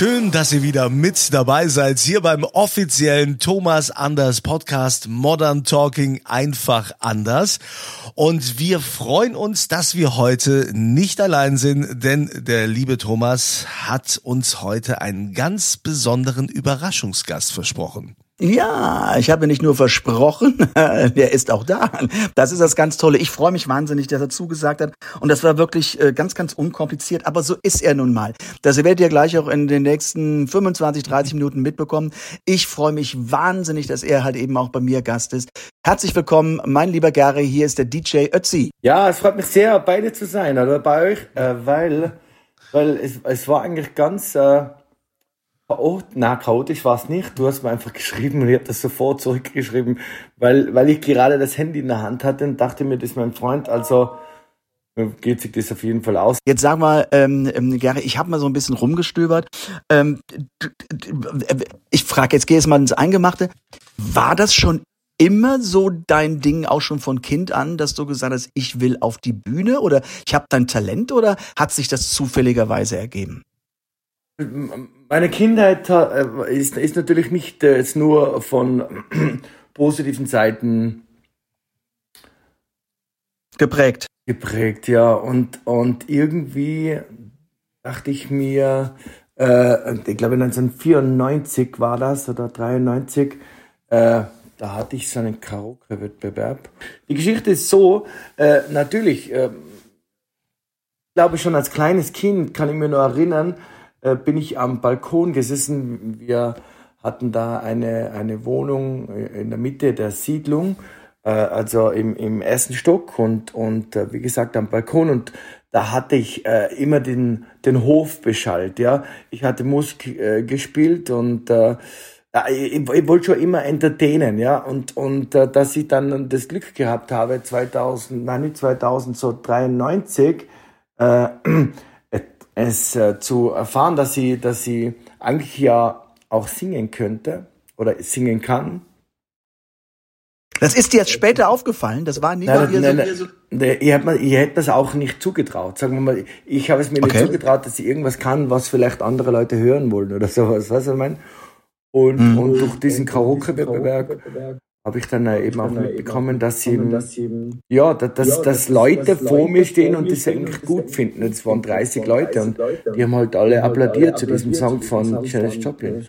Schön, dass ihr wieder mit dabei seid hier beim offiziellen Thomas Anders Podcast Modern Talking einfach anders. Und wir freuen uns, dass wir heute nicht allein sind, denn der liebe Thomas hat uns heute einen ganz besonderen Überraschungsgast versprochen. Ja, ich habe nicht nur versprochen, der ist auch da. Das ist das ganz Tolle. Ich freue mich wahnsinnig, dass er zugesagt hat. Und das war wirklich äh, ganz, ganz unkompliziert. Aber so ist er nun mal. Das werdet ihr gleich auch in den nächsten 25, 30 Minuten mitbekommen. Ich freue mich wahnsinnig, dass er halt eben auch bei mir Gast ist. Herzlich willkommen, mein lieber Gary. Hier ist der DJ Ötzi. Ja, es freut mich sehr, beide zu sein, oder bei euch, äh, weil, weil es, es war eigentlich ganz äh, chaot- na, chaotisch war es nicht. Du hast mir einfach geschrieben und ich habe das sofort zurückgeschrieben, weil, weil ich gerade das Handy in der Hand hatte und dachte mir, das ist mein Freund, also äh, geht sich das auf jeden Fall aus. Jetzt sag mal, ähm, ähm, Gary, ich habe mal so ein bisschen rumgestöbert. Ähm, d- ich frage jetzt, gehe jetzt mal ins Eingemachte. War das schon immer so dein Ding auch schon von Kind an, dass du gesagt hast, ich will auf die Bühne oder ich habe dein Talent oder hat sich das zufälligerweise ergeben? Meine Kindheit äh, ist, ist natürlich nicht äh, jetzt nur von positiven Seiten Geprägt. geprägt, ja. Und, und irgendwie dachte ich mir, äh, ich glaube 1994 war das oder 93, äh, da hatte ich so einen Karaoke-Wettbewerb. Die Geschichte ist so, äh, natürlich, äh, ich glaube schon als kleines Kind kann ich mir nur erinnern, äh, bin ich am Balkon gesessen. Wir hatten da eine, eine Wohnung äh, in der Mitte der Siedlung, äh, also im, im ersten Stock und, und äh, wie gesagt am Balkon und da hatte ich äh, immer den, den Hof beschallt, ja. Ich hatte Musik äh, gespielt und äh, ich, ich wollte schon immer entertainen, ja, und, und äh, dass ich dann das Glück gehabt habe, 2000, nein, nicht 2000, so 93, äh, es äh, zu erfahren, dass sie, dass sie eigentlich ja auch singen könnte oder singen kann. Das ist dir jetzt später aufgefallen? Das war nie bei Nein, dir nein, so, nein, so nein, ich hätte mir, ich hätte das auch nicht zugetraut. Sagen wir mal, ich habe es mir Okay. nicht zugetraut, dass sie irgendwas kann, was vielleicht andere Leute hören wollen oder sowas. Weißt du, was ich meine? Und, Mhm. und durch diesen Karaoke-Wettbewerb habe ich dann äh, eben auch mitbekommen, dass sie, ja, dass, dass, dass Leute vor mir stehen und das eigentlich gut finden. Es waren 30 Leute und die haben halt alle applaudiert zu diesem Song von Janis Joplin.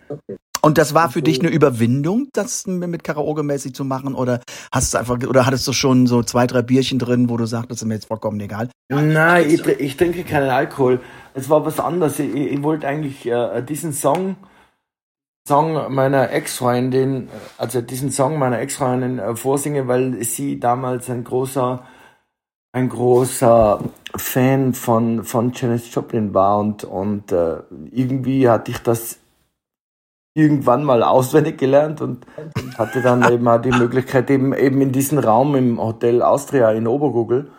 Und das war für dich eine Überwindung, das mit Karaoke-mäßig zu machen? Oder hast du einfach, oder hattest du schon so zwei, drei Bierchen drin, wo du sagtest, ist mir jetzt vollkommen egal? Nein, ich, ich trinke keinen Alkohol. Es war was anderes. Ich, ich ich wollte eigentlich äh, diesen Song, Song meiner Ex-Freundin, also diesen Song meiner Ex-Freundin äh, vorsingen, weil sie damals ein großer, ein großer Fan von, von Janis Joplin war und, und äh, irgendwie hatte ich das irgendwann mal auswendig gelernt und hatte dann eben auch die Möglichkeit, eben, eben in diesem Raum im Hotel Austria in Obergugel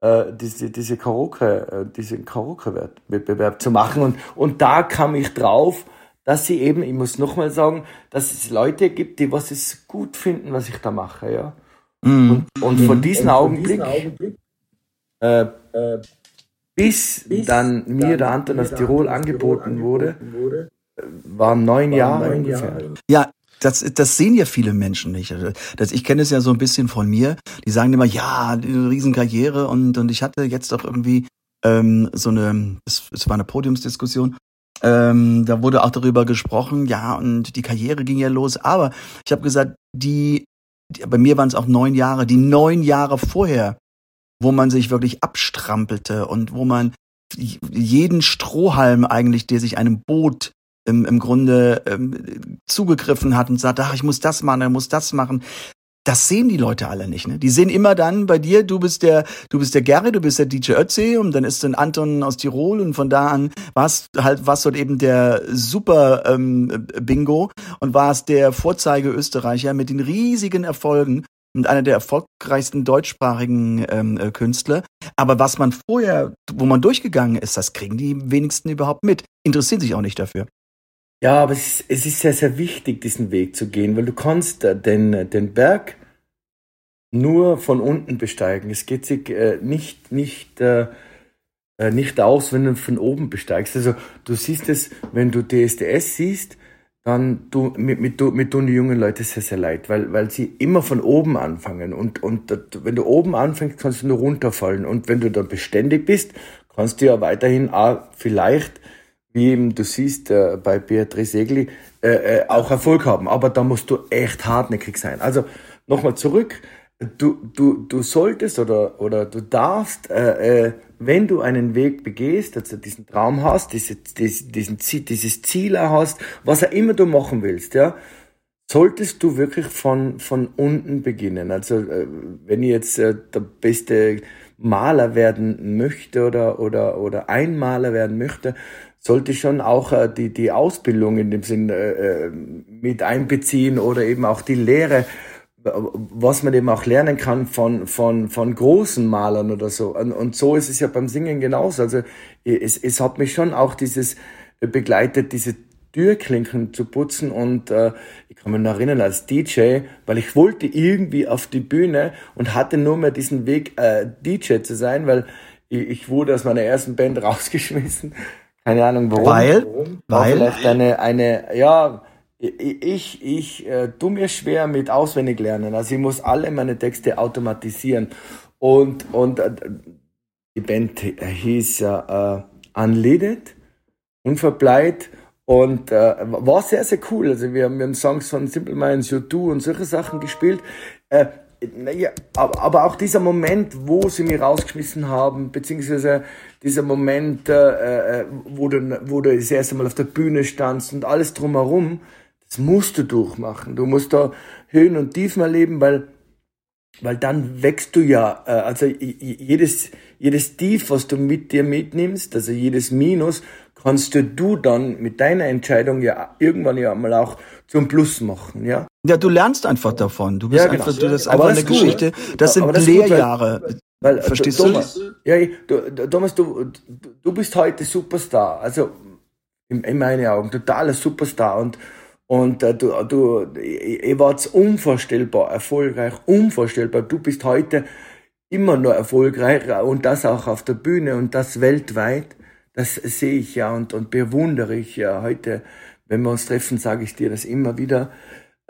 äh, diese, diese Karaoke, äh, diesen Karaoke-Wettbewerb zu machen. Und, und da kam ich drauf, dass sie eben, ich muss nochmal sagen, dass es Leute gibt, die was es gut finden, was ich da mache, ja. Und, und von diesem Augenblick, äh, bis dann mir der Anton aus Tirol angeboten wurde, äh, waren neun Jahre ungefähr. Ja, das, das sehen ja viele Menschen nicht. Also, Das, ich kenne es ja so ein bisschen von mir. Die sagen immer, ja, die Riesenkarriere und, und ich hatte jetzt auch irgendwie ähm, so eine, es, es war eine Podiumsdiskussion. Ähm, da wurde auch darüber gesprochen, ja, und die Karriere ging ja los. Aber ich habe gesagt, die, die bei mir waren es auch neun Jahre, die neun Jahre vorher wo man sich wirklich abstrampelte und wo man jeden Strohhalm eigentlich, der sich einem Boot im, im Grunde ähm, zugegriffen hat und sagt, ach, ich muss das machen, ich muss das machen. Das sehen die Leute alle nicht. Ne? Die sehen immer dann bei dir, du bist der, du bist der Gary, du bist der DJ Ötzi und dann ist dann Anton aus Tirol und von da an warst halt warst dort eben der Super ähm, Bingo und warst der Vorzeige Österreicher mit den riesigen Erfolgen und einer der erfolgreichsten deutschsprachigen ähm, äh, Künstler. Aber was man vorher, wo man durchgegangen ist, das kriegen die wenigsten überhaupt mit. Interessieren sich auch nicht dafür. Ja, aber es ist, es ist sehr, sehr wichtig, diesen Weg zu gehen, weil du kannst äh, den, den Berg nur von unten besteigen. Es geht sich äh, nicht, nicht, äh, äh nicht aus, wenn du von oben besteigst. Also du siehst es, wenn du DSDS siehst, dann du, mit, mit, mit tun die jungen Leute sehr, sehr leid, weil, weil sie immer von oben anfangen. Und, und wenn du oben anfängst, kannst du nur runterfallen. Und wenn du dann beständig bist, kannst du ja weiterhin auch vielleicht wie eben du siehst äh, bei Beatrice Egli, äh, äh, auch Erfolg haben. Aber da musst du echt hartnäckig sein. Also nochmal zurück. Du, du, du solltest oder, oder du darfst, äh, äh, wenn du einen Weg begehst, also diesen Traum hast, diese, diesen, dieses Ziel hast, was auch immer du machen willst, ja, solltest du wirklich von, von unten beginnen. Also äh, wenn ich jetzt der beste Maler werden möchte oder, oder, oder ein Maler werden möchte, sollte schon auch äh, die, die Ausbildung in dem Sinn äh, äh, mit einbeziehen oder eben auch die Lehre, was man eben auch lernen kann von, von, von großen Malern oder so. Und, und so ist es ja beim Singen genauso. Also es, es hat mich schon auch dieses begleitet, diese Türklinken zu putzen und äh, ich kann mich noch erinnern als DJ, weil ich wollte irgendwie auf die Bühne und hatte nur mehr diesen Weg äh, DJ zu sein, weil ich, ich wurde aus meiner ersten Band rausgeschmissen keine Ahnung warum. Weil? Warum? Weil? Vielleicht eine, eine, ja, ich, ich äh, tu mir schwer mit auswendig lernen. Also ich muss alle meine Texte automatisieren. Und, und äh, die Band hieß ja äh, Unleaded, Unverbleit und äh, war sehr, sehr cool. Also wir haben, wir haben Songs von Simple Minds, U2 und solche Sachen gespielt. Äh, naja, aber auch dieser Moment, wo sie mich rausgeschmissen haben, beziehungsweise dieser Moment, äh, äh, wo, du, wo du das erste Mal auf der Bühne standst und alles drumherum, das musst du durchmachen. Du musst da Höhen und Tiefen erleben, weil, weil dann wächst du ja, äh, also jedes, jedes Tief, was du mit dir mitnimmst, also jedes Minus, kannst du dann mit deiner Entscheidung ja irgendwann ja mal auch zum Plus machen, ja. Ja, du lernst einfach davon. Du bist ja, genau. einfach, du, das ist einfach eine gut. Geschichte. Das sind das Lehrjahre. Gut, weil, weil, Verstehst Thomas, du? Ja, du, Thomas, du, du bist heute Superstar. Also, in, in meinen Augen, totaler Superstar. Und, und äh, du, du, ihr wart unvorstellbar erfolgreich, unvorstellbar. Du bist heute immer noch erfolgreich und das auch auf der Bühne und das weltweit. Das sehe ich ja und, und bewundere ich ja heute. Wenn wir uns treffen, sage ich dir das immer wieder.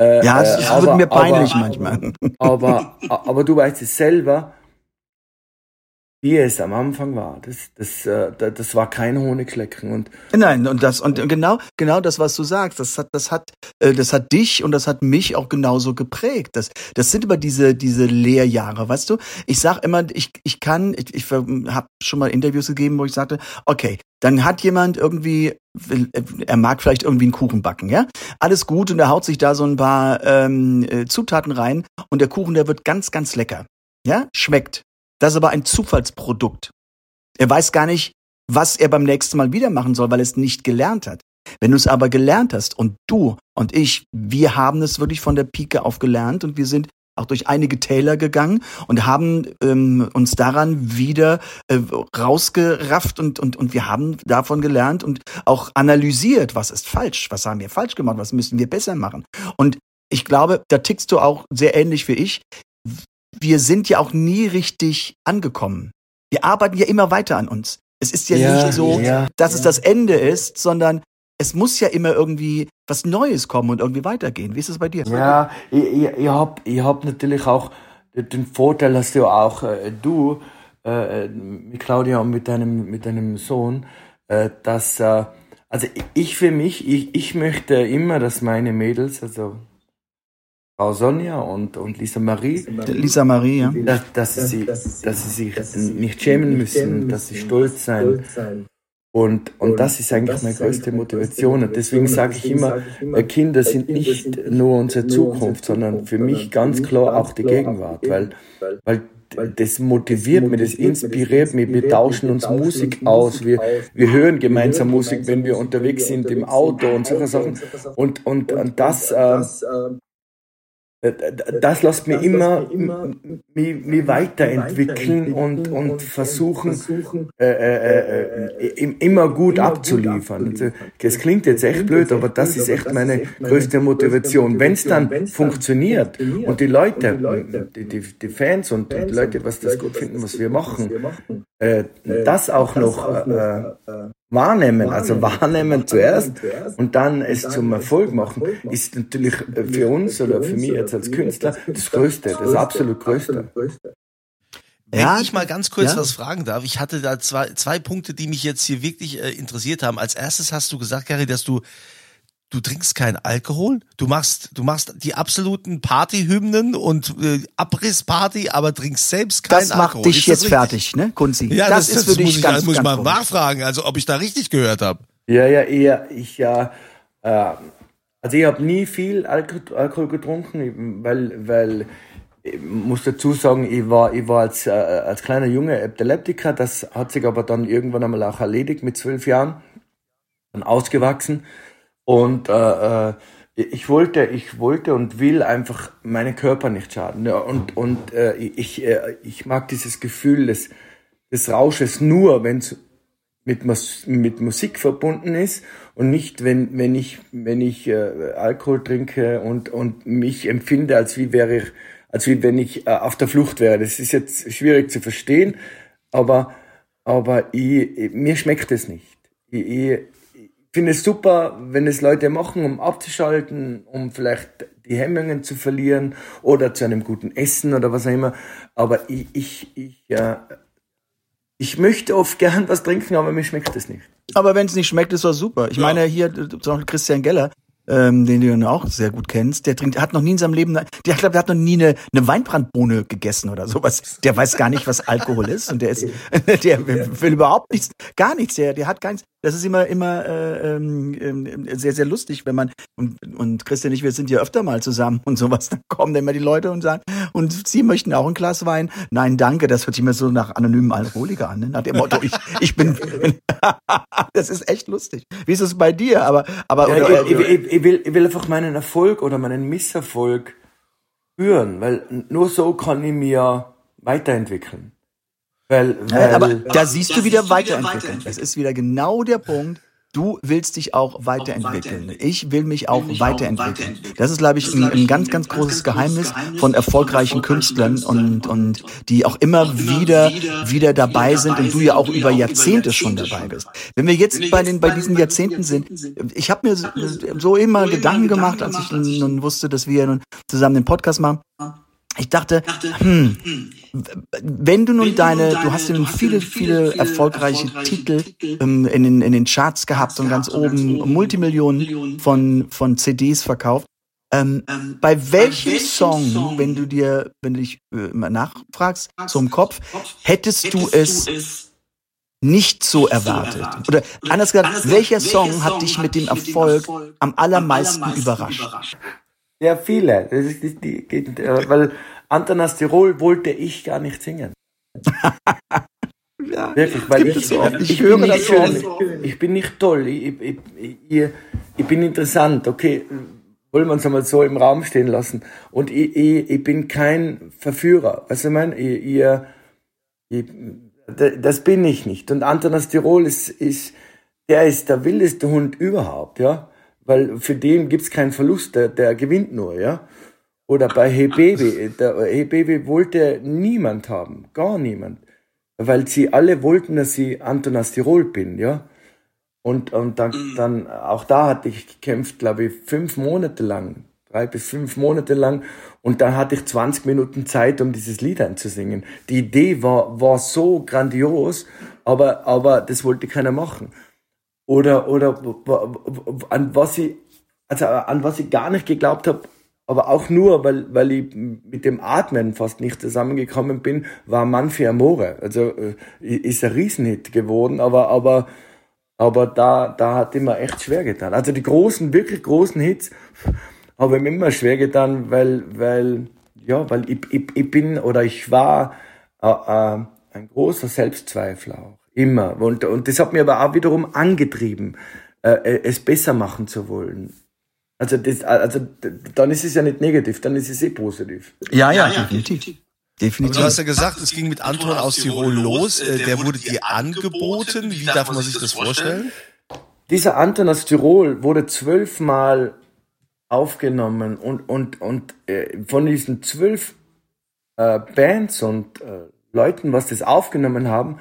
Äh, ja, es äh, wird mir peinlich aber, manchmal. Aber, aber du weißt es selber, wie es am Anfang war. Das, das, äh, das war kein Honiglecken und nein und das und genau genau das was du sagst. Das hat das hat äh, das hat dich und das hat mich auch genauso geprägt. Das das sind immer diese diese Lehrjahre, weißt du? Ich sag immer, ich ich kann ich, ich habe schon mal Interviews gegeben, wo ich sagte, okay, dann hat jemand irgendwie er mag vielleicht irgendwie einen Kuchen backen, ja? Alles gut und er haut sich da so ein paar ähm, äh, Zutaten rein und der Kuchen, der wird ganz ganz lecker. Ja? Schmeckt. Das ist aber ein Zufallsprodukt. Er weiß gar nicht, was er beim nächsten Mal wieder machen soll, weil er es nicht gelernt hat. Wenn du es aber gelernt hast und du und ich, wir haben es wirklich von der Pike auf gelernt und wir sind auch durch einige Täler gegangen und haben ähm, uns daran wieder äh, rausgerafft und, und, und wir haben davon gelernt und auch analysiert, was ist falsch, was haben wir falsch gemacht, was müssen wir besser machen. Und ich glaube, da tickst du auch sehr ähnlich wie ich wir sind ja auch nie richtig angekommen. Wir arbeiten ja immer weiter an uns. Es ist ja, ja nicht so, ja, dass ja. es das Ende ist, sondern es muss ja immer irgendwie was Neues kommen und irgendwie weitergehen. Wie ist es bei dir? Ja, ich, ich, ich habe ich hab natürlich auch den Vorteil, dass du auch äh, du äh, mit Claudia und mit deinem, mit deinem Sohn, äh, dass, äh, also ich für mich, ich, ich möchte immer, dass meine Mädels, also Frau Sonja und, und Lisa Marie. Lisa Marie, ja. Dass, dass, sie, dass sie sich nicht schämen müssen, dass sie stolz sein. Und, und das ist eigentlich meine größte Motivation. Und deswegen sage ich immer, Kinder sind nicht nur unsere Zukunft, sondern für mich ganz klar auch die Gegenwart, weil, weil das motiviert mich, das inspiriert mich. Wir tauschen uns Musik aus, wir, wir hören gemeinsam Musik, wenn wir unterwegs sind im Auto und solche Sachen. Und, und, und das, äh, äh, das lässt mich immer, mich, mich weiterentwickeln und, und versuchen, äh, äh, äh, immer gut abzuliefern. Also, das klingt jetzt echt blöd, aber das ist echt meine größte Motivation. Wenn es dann funktioniert und die Leute, die, die, die Fans und die Leute, was das gut finden, was wir machen, äh, das auch noch äh, wahrnehmen, also wahrnehmen zuerst und dann es zum Erfolg machen, ist natürlich für uns oder für mich jetzt als Künstler das Größte, das absolut Größte. Wenn ja, ich mal ganz kurz ja? was fragen darf, ich hatte da zwei, zwei Punkte, die mich jetzt hier wirklich äh, interessiert haben. Als erstes hast du gesagt, Gary, dass du du trinkst keinen Alkohol, du machst, du machst die absoluten Partyhymnen und äh, Abrissparty, aber trinkst selbst keinen Alkohol. Das macht dich jetzt richtig? fertig, ne, Kunzi? Ja, das, das ist das für dich ganz, muss ich mal nachfragen, also ob ich da richtig gehört habe. Ja, ja, eher, ich ja, äh, also ich habe nie viel Alkohol, Alkohol getrunken, weil, weil ich muss dazu sagen, ich war, ich war als, äh, als kleiner Junge Epileptiker, das hat sich aber dann irgendwann einmal auch erledigt mit zwölf Jahren, dann ausgewachsen. Und äh, äh, ich wollte, ich wollte und will einfach meinen Körper nicht schaden. Ja, und und äh, ich, äh, ich mag dieses Gefühl des, des Rausches nur, wenn es mit, mit Musik verbunden ist und nicht, wenn, wenn ich, wenn ich äh, Alkohol trinke und, und mich empfinde, als wie wäre ich, als wie wenn ich äh, auf der Flucht wäre. Das ist jetzt schwierig zu verstehen, aber, aber ich, mir schmeckt es nicht. Ich, ich, finde es super, wenn es Leute machen, um abzuschalten, um vielleicht die Hemmungen zu verlieren oder zu einem guten Essen oder was auch immer. Aber ich, ich, ich, äh, ich möchte oft gern was trinken, aber mir schmeckt es nicht. Aber wenn es nicht schmeckt, ist doch super. Ich ja. meine hier zum Beispiel Christian Geller, ähm, den du auch sehr gut kennst, der trinkt, hat noch nie in seinem Leben, der, ich glaube, der hat noch nie eine, eine Weinbrandbohne gegessen oder sowas. Der weiß gar nicht, was Alkohol ist und der ist, der will überhaupt nichts, gar nichts. Der, der hat gar nichts. Das ist immer, immer äh, äh, sehr, sehr lustig, wenn man und, und Christian und ich, wir sind ja öfter mal zusammen und sowas. Dann kommen dann immer die Leute und sagen, und Sie möchten auch ein Glas Wein? Nein, danke. Das hört sich mir so nach anonymen Alkoholiker an. Ne? Nach dem Motto, ich, ich bin. das ist echt lustig. Wie ist es bei dir? Aber, aber ja, oder, ich, ich, ich, will, ich will einfach meinen Erfolg oder meinen Misserfolg spüren, weil nur so kann ich mir weiterentwickeln. Weil, weil aber da siehst du wieder weiterentwickeln. Das ist wieder genau der Punkt. Du willst dich auch weiterentwickeln. Ich will mich auch weiterentwickeln. Das ist, glaube ich, ein, ein ganz, ganz großes Geheimnis von erfolgreichen Künstlern und, und die auch immer wieder, wieder dabei sind und du ja auch über Jahrzehnte schon dabei bist. Wenn wir jetzt bei den, bei diesen Jahrzehnten sind, ich habe mir so immer Gedanken gemacht, als ich nun wusste, dass wir nun zusammen den Podcast machen. Ich dachte, hm, wenn du nun deine, du hast ja nun viele, viele erfolgreiche Titel ähm, in, den, in den Charts gehabt und ganz oben Multimillionen von, von CDs verkauft. Ähm, bei welchem Song, wenn du dir, wenn du dich äh, nachfragst, so im Kopf, hättest du es nicht so erwartet? Oder anders gesagt, welcher Song hat dich mit dem Erfolg am allermeisten überrascht? Ja, viele. Das ist die, die, äh, weil Antanas Tirol wollte ich gar nicht singen. ja, Wirklich, weil ich, so ich, ich, höre das so. Ich bin nicht toll. Ich, ich, ich, ich bin interessant. Okay, wollen wir uns einmal so im Raum stehen lassen. Und ich, ich, ich bin kein Verführer. Was ich meine? Ich, ich, das bin ich nicht. Und Antanas Tirol ist, ist, der ist der wildeste Hund überhaupt, ja weil für den gibt's keinen Verlust, der, der gewinnt nur, ja. Oder bei Hey Baby, der Hey Baby wollte niemand haben, gar niemand, weil sie alle wollten, dass ich Antonas Tirol bin, ja. Und, und dann, dann, auch da hatte ich gekämpft, glaube ich, fünf Monate lang, drei bis fünf Monate lang. Und dann hatte ich 20 Minuten Zeit, um dieses Lied einzusingen. Die Idee war, war so grandios, aber, aber das wollte keiner machen oder, oder an was ich, also an was ich gar nicht geglaubt habe, aber auch nur, weil, weil ich mit dem Atmen fast nicht zusammengekommen bin, war Mann für Amore. Also äh, ist ein Riesenhit geworden, aber, aber, aber da, da hat immer echt schwer getan. Also die großen, wirklich großen Hits habe ich mir immer schwer getan, weil, weil, ja, weil ich, ich, ich bin oder ich war äh, äh, ein großer Selbstzweifler. Immer. Und, und das hat mir aber auch wiederum angetrieben, äh, äh es besser machen zu wollen. Also, das, also dann ist es ja nicht negativ, dann ist es eh positiv. Ja, ja, definitiv. Definitiv. Aber du hast ja gesagt, es ging mit Anton aus Tirol los. Äh, der wurde dir angeboten. Wie darf man sich das vorstellen? Dieser Anton aus Tirol wurde zwölfmal aufgenommen und, und, und äh, von diesen zwölf äh, Bands und äh, Leuten, was das aufgenommen haben,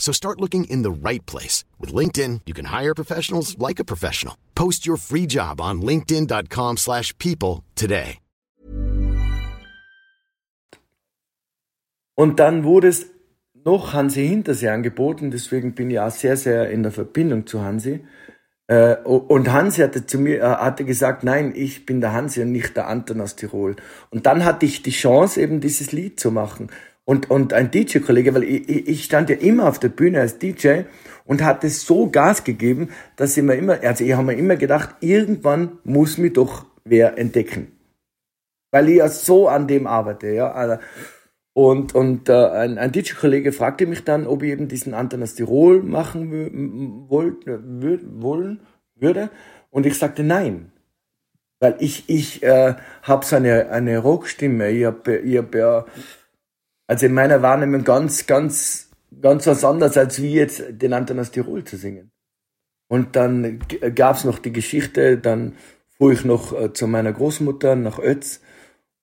So start looking in the right place. With LinkedIn, you can hire professionals like a professional. Post your free job on linkedin.com slash people today. Und dann wurde es noch Hansi Hintersee angeboten, deswegen bin ich auch sehr, sehr in der Verbindung zu Hansi. Äh, und Hansi hatte zu mir, äh, hatte gesagt, nein, ich bin der Hansi und nicht der Anton aus Tirol. Und dann hatte ich die Chance, eben dieses Lied zu machen. Und, und ein DJ-Kollege, weil ich, ich stand ja immer auf der Bühne als DJ und hatte so Gas gegeben, dass ich mir immer, also ich habe mir immer gedacht, irgendwann muss mich doch wer entdecken. Weil ich ja so an dem arbeite, ja. Also, und, und äh, ein, ein DJ-Kollege fragte mich dann, ob ich eben diesen Anton aus Tirol machen wollt, wollen würde. Und ich sagte nein. Weil ich, ich äh, habe so eine, eine Rockstimme. Ich habe ich hab ja, also in meiner Wahrnehmung ganz, ganz, ganz was anderes, als wie jetzt den Anton aus Tirol zu singen. Und dann gab's noch die Geschichte, dann fuhr ich noch äh, zu meiner Großmutter nach Ötz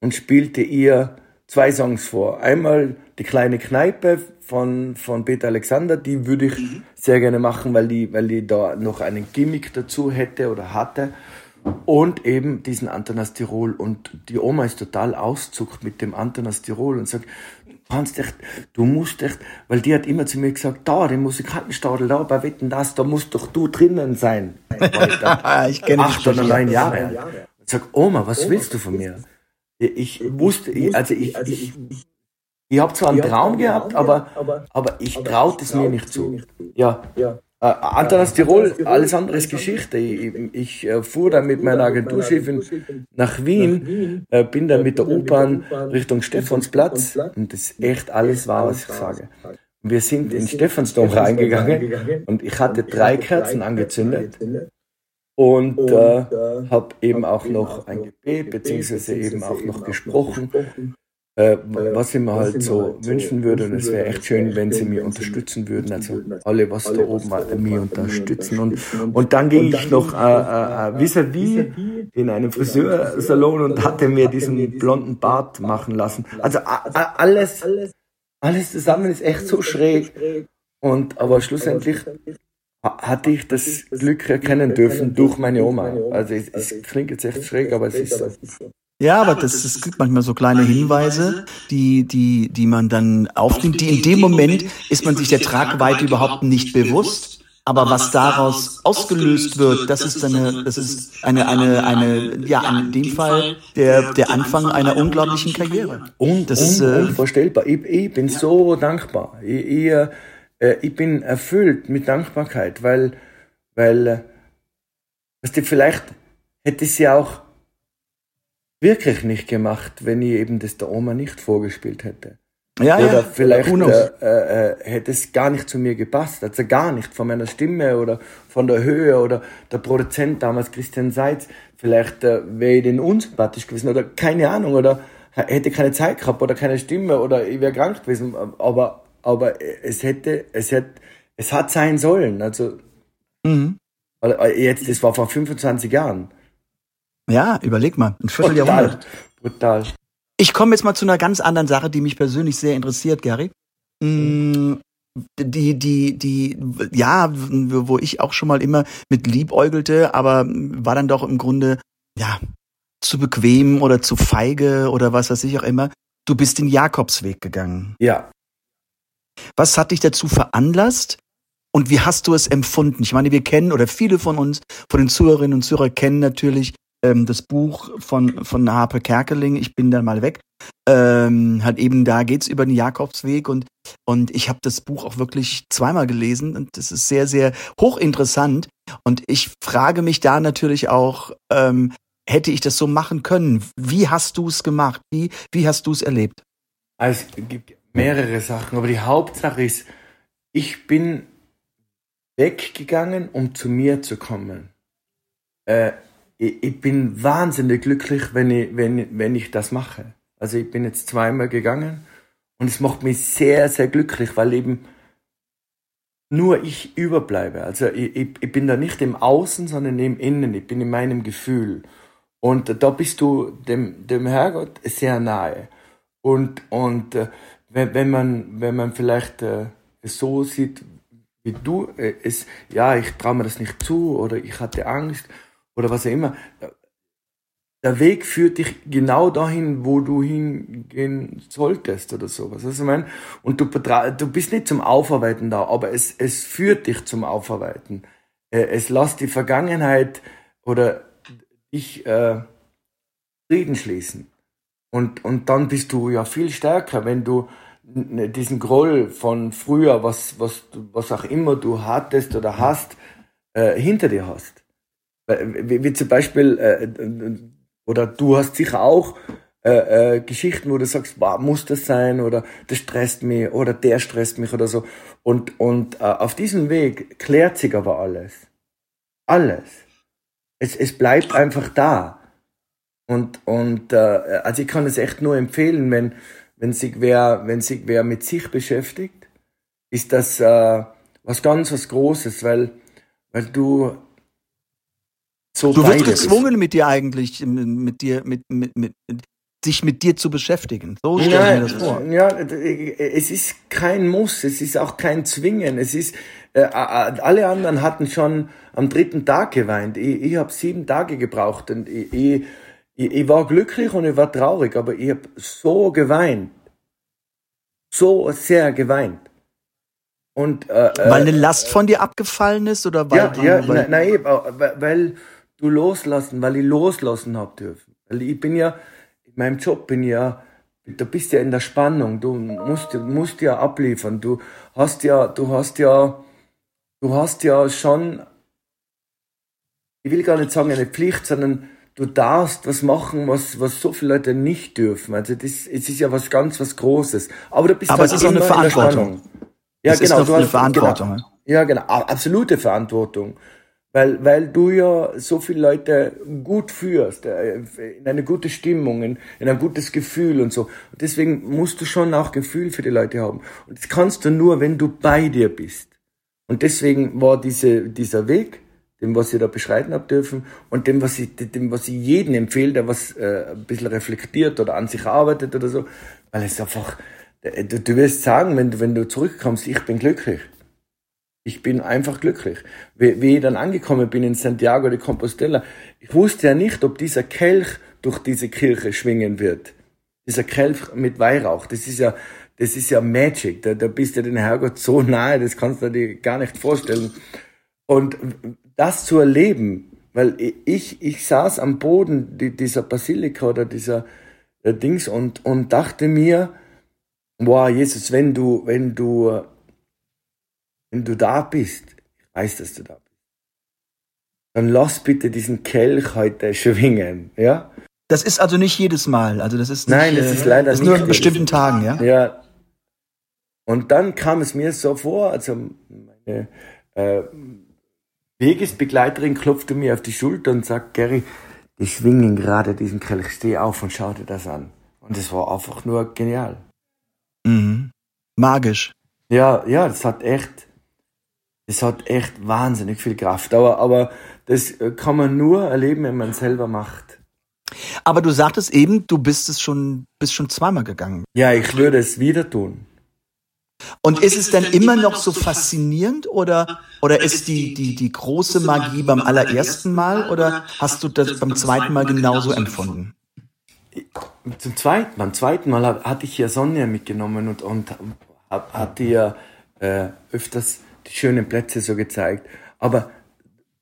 und spielte ihr zwei Songs vor. Einmal die kleine Kneipe von, von Peter Alexander, die würde ich mhm. sehr gerne machen, weil die, weil die da noch einen Gimmick dazu hätte oder hatte. Und eben diesen Antonas Tirol. Und die Oma ist total auszuckt mit dem Antonas Tirol und sagt, kannst du musst echt, weil die hat immer zu mir gesagt, da, den Musikantenstadel, da bei Wetten das, da musst doch du drinnen sein. ich kenne acht oder neun Jahre. Ich sag, Oma, was willst du von mir? Ich wusste, also ich, ich, ich habe zwar einen Traum gehabt, aber, aber ich traute es mir nicht zu. Ja. Äh, Antanas Tirol, alles andere ist Geschichte. Ich, ich äh, fuhr dann mit meiner Agenturchefin nach Wien, äh, bin dann mit der U-Bahn Richtung Stephansplatz. Und das ist echt alles wahr, was ich sage. Wir sind in Stephansdom reingegangen und ich hatte drei Kerzen angezündet. und, und äh, habe eben auch noch ein Gebet beziehungsweise eben auch noch gesprochen, äh, was ich mir halt so wünschen würde. Und es wäre echt schön, wenn sie mir unterstützen würden. Also alle, was da oben äh, mir unterstützen. Und, und dann ging ich noch äh, äh, äh vis-à-vis -vis in einem Friseursalon und hatte mir diesen blonden Bart machen lassen. Also alles, alles zusammen ist echt so schräg. Und aber schlussendlich hatte ich das Glück erkennen dürfen durch meine Oma. Also es, es klingt jetzt echt schräg, aber es ist so. Ja, aber das, es gibt manchmal so kleine Hinweise, die, die, die man dann aufnimmt, die in dem Moment ist man sich der Tragweite überhaupt nicht bewusst. Aber was daraus ausgelöst wird, das ist eine, das ist eine, eine, eine, ja, in dem Fall der, der Anfang einer unglaublichen Karriere. Und das ist äh, unvorstellbar. Ich, ich bin so dankbar. Ich, ich, äh, ich bin erfüllt mit Dankbarkeit, weil, weil, äh, weißt du, vielleicht hätte sie auch wirklich nicht gemacht, wenn ich eben das der Oma nicht vorgespielt hätte. Ja, oder ja. vielleicht knows? äh, äh, hätte es gar nicht zu mir gepasst, also gar nicht von meiner Stimme oder von der Höhe oder der Produzent damals Christian Seitz, vielleicht äh, wäre ich den unsympathisch gewesen oder keine Ahnung oder hätte keine Zeit gehabt oder keine Stimme oder ich wäre krank gewesen, aber aber es hätte es hätte es hat sein sollen, also Mhm. äh, jetzt das war vor 25 Jahren. Ja, überleg mal, ein Vierteljahrhundert. Brutal. Ich komme jetzt mal zu einer ganz anderen Sache, die mich persönlich sehr interessiert, Gary. Mm, Die, die, die, ja, wo ich auch schon mal immer mit liebäugelte, aber war dann doch im Grunde, ja, zu bequem oder zu feige oder was weiß ich auch immer. Du bist den Jakobsweg gegangen. Ja. Was hat dich dazu veranlasst? Und wie hast du es empfunden? Ich meine, wir kennen oder viele von uns, von den Zuhörerinnen und Zuhörern kennen natürlich ähm, das Buch von von Harpe Kerkeling. Ich bin dann mal weg. Ähm, halt eben da geht's über den Jakobsweg und und ich habe das Buch auch wirklich zweimal gelesen und das ist sehr sehr hochinteressant. Und ich frage mich da natürlich auch, ähm, hätte ich das so machen können? Wie hast du es gemacht? Wie wie hast du es erlebt? Also, es gibt mehrere Sachen, aber die Hauptsache ist, ich bin weggegangen, um zu mir zu kommen. Äh, ich, ich bin wahnsinnig glücklich, wenn ich, wenn, wenn ich das mache. Also ich bin jetzt zweimal gegangen und es macht mich sehr, sehr glücklich, weil eben nur ich überbleibe. Also ich, ich, ich bin da nicht im Außen, sondern im Innen. Ich bin in meinem Gefühl. Und da bist du dem, dem Herrgott sehr nahe. Und, und äh, wenn, wenn, man, wenn man vielleicht äh, so sieht, wie du äh, es, ja, ich traue mir das nicht zu oder ich hatte Angst oder was auch immer. Der Weg führt dich genau dahin, wo du hingehen solltest oder sowas. Also ich und du, du bist nicht zum Aufarbeiten da, aber es, es führt dich zum Aufarbeiten. Äh, Es lässt die Vergangenheit oder dich äh, Frieden schließen. Und, und dann bist du ja viel stärker, wenn du diesen Groll von früher, was, was, was auch immer du hattest oder hast, äh, hinter dir hast. Wie, wie zum Beispiel, äh, äh, oder du hast sicher auch äh, äh, Geschichten, wo du sagst, boah, muss das sein oder das stresst mich oder der stresst mich oder so. Und, und äh, auf diesem Weg klärt sich aber alles. Alles. Es, es bleibt einfach da. Und, und äh, also ich kann es echt nur empfehlen, wenn, wenn sich wer, wenn sich wer mit sich beschäftigt, ist das äh, was ganz was Großes, weil, weil du so Du wirst gezwungen, mit dir eigentlich, mit dir, mit, mit, mit, mit sich mit dir zu beschäftigen. So stelle ich mir das vor. Ja, es ist kein Muss, es ist auch kein Zwingen. Es ist, äh, alle anderen hatten schon am dritten Tag geweint. Ich, ich habe sieben Tage gebraucht und ich, ich, ich, war glücklich und ich war traurig, aber ich habe so geweint. So sehr geweint. Und, äh, Weil eine äh, Last von dir abgefallen ist oder weil ja, ja, weil, na, nein, weil, weil du loslassen, weil ich loslassen hab dürfen. Weil ich bin ja, in meinem Job bin ich ja, du bist ja in der Spannung, du musst, musst ja abliefern, du hast ja, du hast ja, du hast ja schon, ich will gar nicht sagen eine Pflicht, sondern du darfst was machen, was, was so viele Leute nicht dürfen. Also das, es ist ja was ganz was Großes. Aber du bist Aber halt es ist auch eine in der Verantwortung. Ja, Es ist genau. du eine hast- Verantwortung, Genau. Ja, genau. Absolute Verantwortung. Weil, weil du ja so viele Leute gut führst, äh, in eine gute Stimmung, in, in ein gutes Gefühl und so. Und deswegen musst du schon auch Gefühl für die Leute haben. Und das kannst du nur, wenn du bei dir bist. Und deswegen war diese, dieser Weg, dem, was ich da beschreiten hab dürfen, und dem, was ich, dem, was ich jedem empfehle, der was äh, ein bisschen reflektiert oder an sich arbeitet oder so, weil es einfach, äh, du, du wirst sagen, wenn du, wenn du zurückkommst, ich bin glücklich. Ich bin einfach glücklich. Wie, wie ich dann angekommen bin in Santiago de Compostela, ich wusste ja nicht, ob dieser Kelch durch diese Kirche schwingen wird. Dieser Kelch mit Weihrauch, das ist ja, das ist ja Magic. Da, da bist du den Herrgott so nahe, das kannst du dir gar nicht vorstellen. Und das zu erleben, weil ich, ich saß am Boden die- dieser Basilika oder dieser äh, Dings und, und dachte mir, boah, Jesus, wenn du, wenn du, äh, wenn du da bist, ich weiß, dass du da bist, dann lass bitte diesen Kelch heute schwingen, ja? Das ist also nicht jedes Mal. Also das ist nicht, Nein, das ist leider das ist nicht nur an bestimmten Tagen, ja. Ja. Und dann kam es mir so vor, also meine äh, Wegesbegleiterin klopfte mir auf die Schulter und sagt, Gary, die schwingen gerade diesen Kelch, steh auf und schau dir das an. Und es war einfach nur genial. Mhm. Magisch. Ja, ja, das hat echt, das hat echt wahnsinnig viel Kraft. Aber, aber das kann man nur erleben, wenn man es selber macht. Aber du sagtest eben, du bist es schon, bist schon zweimal gegangen. Ja, ich würde es wieder tun. Und ist es denn immer noch so faszinierend oder, oder ist die, die, die große Magie beim allerersten Mal oder hast du das beim zweiten Mal genauso empfunden? Zum zweiten, beim zweiten Mal hatte ich ja Sonja mitgenommen und, und hatte ja äh, öfters die schönen Plätze so gezeigt. Aber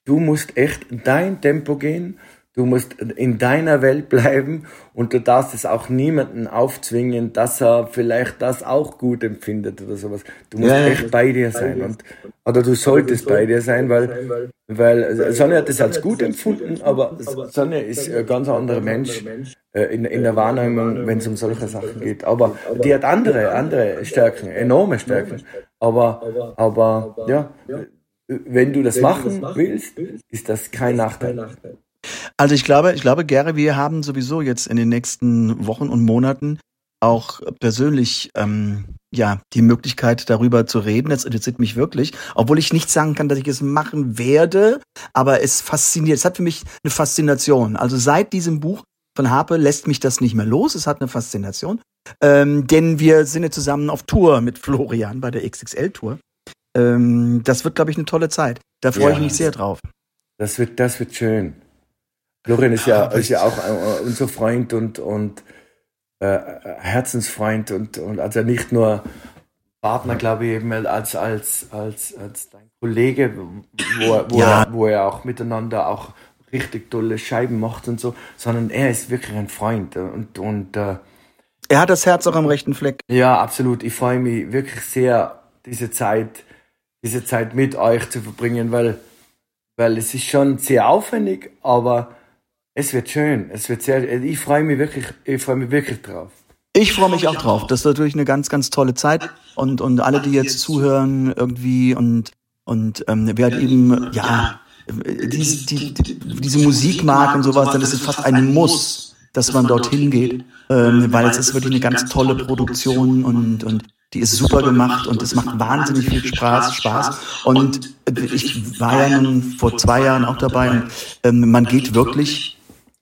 du musst echt in dein Tempo gehen, du musst in deiner Welt bleiben und du darfst es auch niemanden aufzwingen, dass er vielleicht das auch gut empfindet oder sowas. Du musst Ja, echt bei dir sein und oder du solltest bei dir sein, weil weil Sonja hat es als gut empfunden, aber Sonja ist ein ganz anderer Mensch äh, in, in der Wahrnehmung, wenn es um solche Sachen geht. Aber die hat andere, andere Stärken, enorme Stärken. Aber, aber ja, wenn du das machen willst, ist das kein Nachteil. Also ich glaube, ich glaube, Gary, wir haben sowieso jetzt in den nächsten Wochen und Monaten auch persönlich ähm, ja die Möglichkeit darüber zu reden. Das interessiert mich wirklich, obwohl ich nicht sagen kann, dass ich es machen werde, aber es fasziniert. Es hat für mich eine Faszination. Also seit diesem Buch von Harpe lässt mich das nicht mehr los. Es hat eine Faszination, ähm, denn wir sind ja zusammen auf Tour mit Florian bei der XXL Tour. Ähm, das wird, glaube ich, eine tolle Zeit. Da freue ich Ja. mich sehr drauf. Das wird, das wird schön. Florian ist ja, ist ja auch äh, unser Freund und, und äh, Herzensfreund und, und also nicht nur Partner, glaube ich, eben als, als, als, als dein Kollege, wo, wo, Ja. er, wo er auch miteinander auch richtig tolle Scheiben macht und so, sondern er ist wirklich ein Freund und, und äh, Er hat das Herz auch am rechten Fleck. ja, absolut. Ich freue mich wirklich sehr, diese Zeit, diese Zeit mit euch zu verbringen, weil, weil es ist schon sehr aufwendig, aber es wird schön. Es wird sehr, ich freue mich wirklich, ich freue mich wirklich drauf. Ich freue mich auch drauf. Das ist natürlich eine ganz, ganz tolle Zeit. Und, und alle, die jetzt zuhören irgendwie und, und ähm, wer halt eben, ja, äh, diese, die, die, diese Musik mag und sowas, dann ist es fast ein Muss, dass man dorthin geht. Ähm, weil es ist wirklich eine ganz tolle Produktion und, und die ist super gemacht und es macht wahnsinnig viel Spaß, Spaß. Und äh, ich war ja nun vor zwei Jahren auch dabei und ähm, man geht wirklich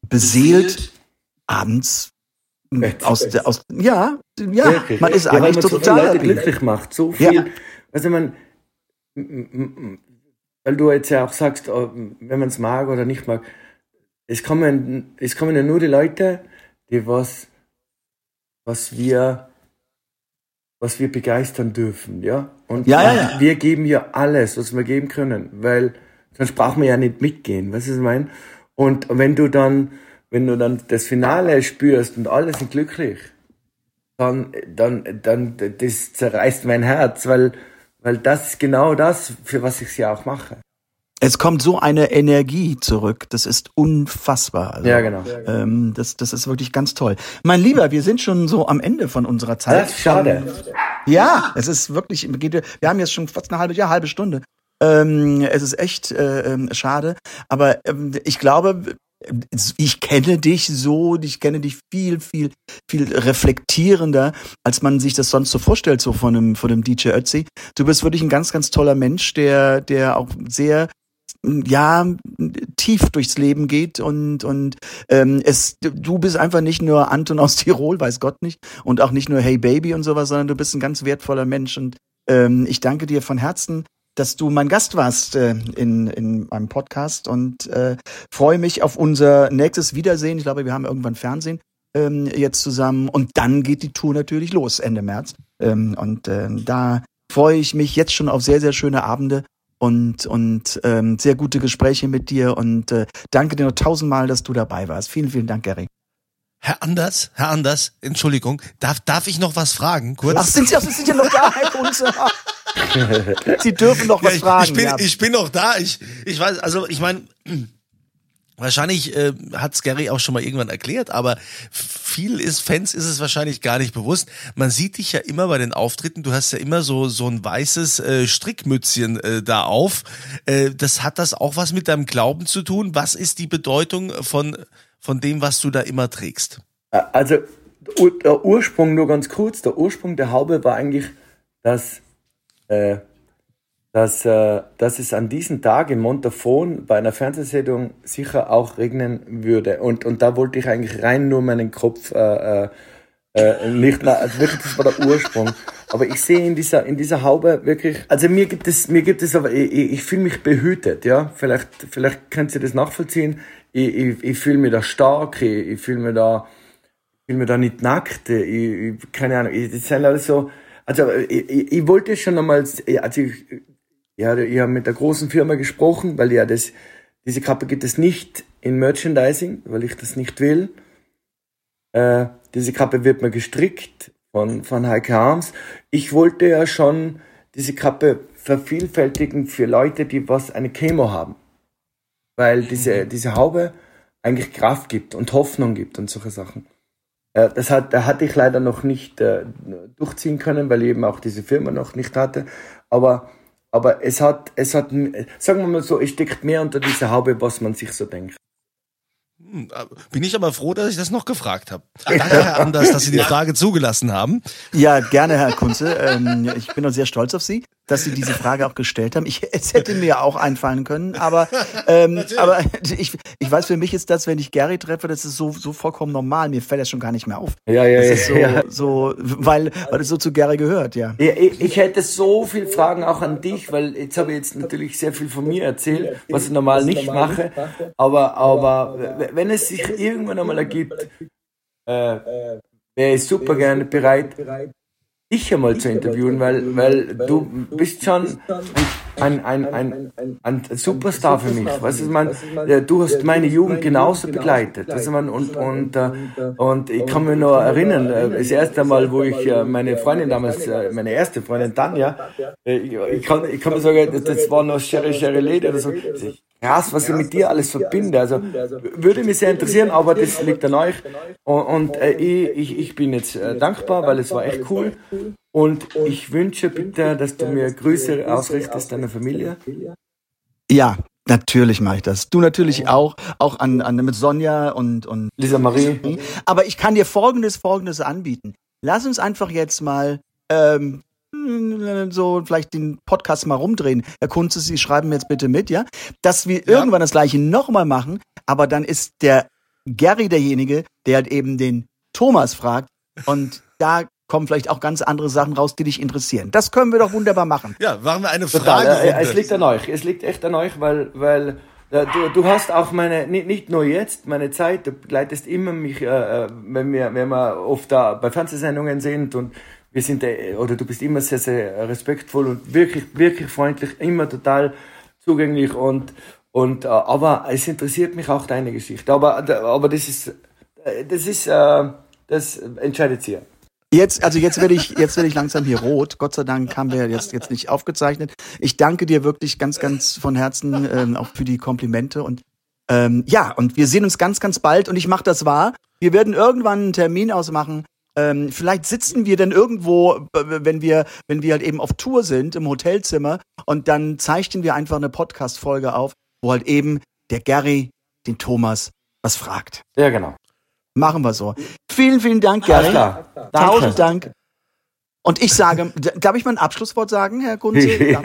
beseelt abends aus, der, aus ja, ja, Wirklich. man ist ja, weil eigentlich man so viele total Leute happy. glücklich macht. So Ja. viel. Also man, weil du jetzt ja auch sagst, wenn man es mag oder nicht mag, es kommen, es kommen ja nur die Leute, die was, was wir, was wir begeistern dürfen, ja. Und Ja, ja, ja. wir geben ja alles, was wir geben können, weil sonst brauchen wir ja nicht mitgehen, weißt du, was ich meine? Und wenn du dann, wenn du dann das Finale spürst und alle sind glücklich, dann, dann, dann, das zerreißt mein Herz, weil, weil das ist genau das, für was ich es ja auch mache. Es kommt so eine Energie zurück, das ist unfassbar. Also, Ja, genau. Ähm, das, das ist wirklich ganz toll. Mein Lieber, wir sind schon so am Ende von unserer Zeit. Das ist schade. Ja, es ist wirklich, wir haben jetzt schon fast eine halbe, ja, halbe Stunde. Ähm, es ist echt äh, ähm, schade, aber ähm, ich glaube, ich kenne dich so, ich kenne dich viel, viel, viel reflektierender, als man sich das sonst so vorstellt, so von einem, von einem DJ Ötzi. Du bist wirklich ein ganz, ganz toller Mensch, der, der auch sehr ja tief durchs Leben geht und und ähm, es du bist einfach nicht nur Anton aus Tirol weiß Gott nicht und auch nicht nur Hey Baby und sowas sondern du bist ein ganz wertvoller Mensch und ähm, ich danke dir von Herzen dass du mein Gast warst äh, in in meinem Podcast und äh, freue mich auf unser nächstes Wiedersehen ich glaube wir haben irgendwann Fernsehen ähm, jetzt zusammen und dann geht die Tour natürlich los Ende März ähm, und ähm, da freue ich mich jetzt schon auf sehr sehr schöne Abende und, und ähm, sehr gute Gespräche mit dir und äh, danke dir noch tausendmal, dass du dabei warst. Vielen, vielen Dank, Gary. Herr Anders, Herr Anders, Entschuldigung, darf, darf ich noch was fragen? Kurz? Ach, sind Sie, Sie sind ja noch da, Herr Kunze. Sie dürfen noch Ja, was ich, fragen. ich, bin, ja. ich bin noch da. Ich, ich weiß, also ich meine, Wahrscheinlich äh, hat Gary auch schon mal irgendwann erklärt, aber viel ist Fans ist es wahrscheinlich gar nicht bewusst. Man sieht dich ja immer bei den Auftritten. Du hast ja immer so so ein weißes äh, Strickmützchen äh, da auf. Äh, das hat das auch was mit deinem Glauben zu tun. Was ist die Bedeutung von von dem, was du da immer trägst? Also der Ursprung nur ganz kurz. Der Ursprung der Haube war eigentlich, dass äh, dass, äh, dass es an diesem Tag in Montafon bei einer Fernsehsendung sicher auch regnen würde. Und, und da wollte ich eigentlich rein nur meinen Kopf äh, äh, äh nicht, na, also wirklich, das war der Ursprung. Aber ich sehe in dieser, in dieser Haube wirklich, also mir gibt es, mir gibt es aber, ich, ich fühle mich behütet, ja. Vielleicht, vielleicht könnt ihr das nachvollziehen. Ich, ich, ich fühle mich da stark, ich, ich fühle mich da, ich fühle mich da nicht nackt, ich, ich keine Ahnung, ich, das sind alles so, also ich, ich, wollte schon einmal, also ich, ja, ich habe mit der großen Firma gesprochen, weil ja das, diese Kappe gibt es nicht in Merchandising, weil ich das nicht will. Äh, diese Kappe wird mir gestrickt von, von Heike Arms. Ich wollte ja schon diese Kappe vervielfältigen für Leute, die was eine Chemo haben. Weil diese, mhm. diese Haube eigentlich Kraft gibt und Hoffnung gibt und solche Sachen. Äh, das hat, da hatte ich leider noch nicht äh, durchziehen können, weil ich eben auch diese Firma noch nicht hatte. Aber aber es hat, es hat, sagen wir mal so, es steckt mehr unter dieser Haube, was man sich so denkt. Hm, bin ich aber froh, dass ich das noch gefragt habe. Danke, Herr Anders, dass Sie die Frage zugelassen haben. Ja, gerne, Herr Kunze. Ähm, ich bin auch sehr stolz auf Sie dass Sie diese Frage auch gestellt haben. Ich, es hätte mir auch einfallen können, aber, ähm, aber ich, ich weiß, für mich ist das, wenn ich Gary treffe, das ist so, so vollkommen normal. Mir fällt das schon gar nicht mehr auf. Ja, ja, das ja. Ist so, ja. so, weil, weil es so zu Gary gehört, ja. ja ich, ich hätte so viele Fragen auch an dich, weil jetzt habe ich jetzt natürlich sehr viel von mir erzählt, was ich normal nicht mache. Aber, aber wenn es sich irgendwann einmal ergibt, äh, wäre ich super gerne bereit, dich einmal zu interviewen, weil, weil du bist schon ein, ein, ein, ein, ein Superstar für mich. Weißt du, man, du hast meine Jugend genauso begleitet. Weißt du, man, und, und, äh, und ich kann mich noch erinnern, äh, das erste Mal, wo ich äh, meine Freundin damals, meine erste Freundin Tanja, ich kann, ich kann mir sagen, das war noch Sherry Sherry Lady oder so krass, was ich mit dir alles verbinde. Also würde mich sehr interessieren, aber das liegt an euch. Und, und äh, ich, ich bin jetzt äh, dankbar, weil es war echt cool. Und ich wünsche bitte, dass du mir Grüße ausrichtest deiner Familie. Ja, Natürlich mache ich das. Du natürlich auch, auch an, an mit Sonja und und Lisa Marie. Aber ich kann dir folgendes folgendes anbieten. Lass uns einfach jetzt mal ähm, so vielleicht den Podcast mal rumdrehen. Herr Kunze, Sie schreiben jetzt bitte mit, ja? Dass wir ja. irgendwann das gleiche nochmal machen, aber dann ist der Gary derjenige, der halt eben den Thomas fragt und da kommen vielleicht auch ganz andere Sachen raus, die dich interessieren. Das können wir doch wunderbar machen. Ja, machen wir eine Frage. Total. Es liegt an euch. Es liegt echt an euch, weil, weil äh, Du, du hast auch meine, nicht, nicht nur jetzt, meine Zeit, du begleitest immer mich, äh, äh wenn wir, wenn wir oft da bei Fernsehsendungen sind und wir sind, äh, oder du bist immer sehr, sehr respektvoll und wirklich, wirklich freundlich, immer total zugänglich und, und, äh, aber es interessiert mich auch deine Geschichte. Aber, aber das ist, äh, das ist, das entscheidet sie. Jetzt, also jetzt werde ich, jetzt werde ich langsam hier rot. Gott sei Dank haben wir jetzt, jetzt nicht aufgezeichnet. Ich danke dir wirklich ganz, ganz von Herzen ähm, auch für die Komplimente und ähm, ja, und wir sehen uns ganz, ganz bald und ich mache das wahr. Wir werden irgendwann einen Termin ausmachen, ähm, vielleicht sitzen wir dann irgendwo, wenn wir, wenn wir halt eben auf Tour sind, im Hotelzimmer und dann zeichnen wir einfach eine Podcast-Folge auf, wo halt eben der Gary den Thomas was fragt. Ja, genau. Machen wir so. Vielen, vielen Dank, Gary. Alles klar. Tausend Dank. Und ich sage, darf ich mal ein Abschlusswort sagen, Herr Gunze? ja,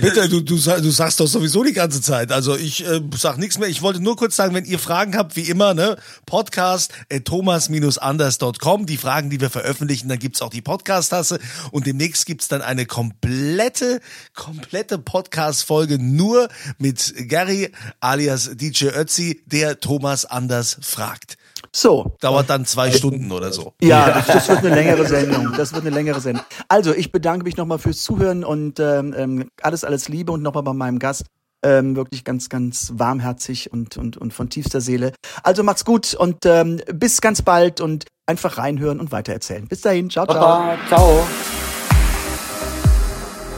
bitte, du, du, du sagst doch sowieso die ganze Zeit. Also ich äh, sag nichts mehr. Ich wollte nur kurz sagen, wenn ihr Fragen habt, wie immer, ne, Podcast äh, thomas-anders.com, die Fragen, die wir veröffentlichen, dann gibt's auch die Podcast-Tasse und demnächst gibt's dann eine komplette, komplette Podcast-Folge nur mit Gary alias DJ Ötzi, der Thomas Anders fragt. So. Dauert dann zwei Stunden oder so. Ja, das, das, wird eine längere Sendung. Das wird eine längere Sendung. Also, ich bedanke mich nochmal fürs Zuhören und ähm, ähm, alles, alles Liebe und nochmal bei meinem Gast. Ähm, wirklich ganz, ganz warmherzig und, und, und von tiefster Seele. Also macht's gut und ähm, bis ganz bald und einfach reinhören und weitererzählen. Bis dahin, ciao, ciao. Baba, ciao.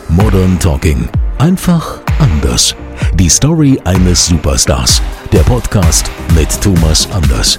Modern Talking. Einfach anders. Die Story eines Superstars. Der Podcast mit Thomas Anders.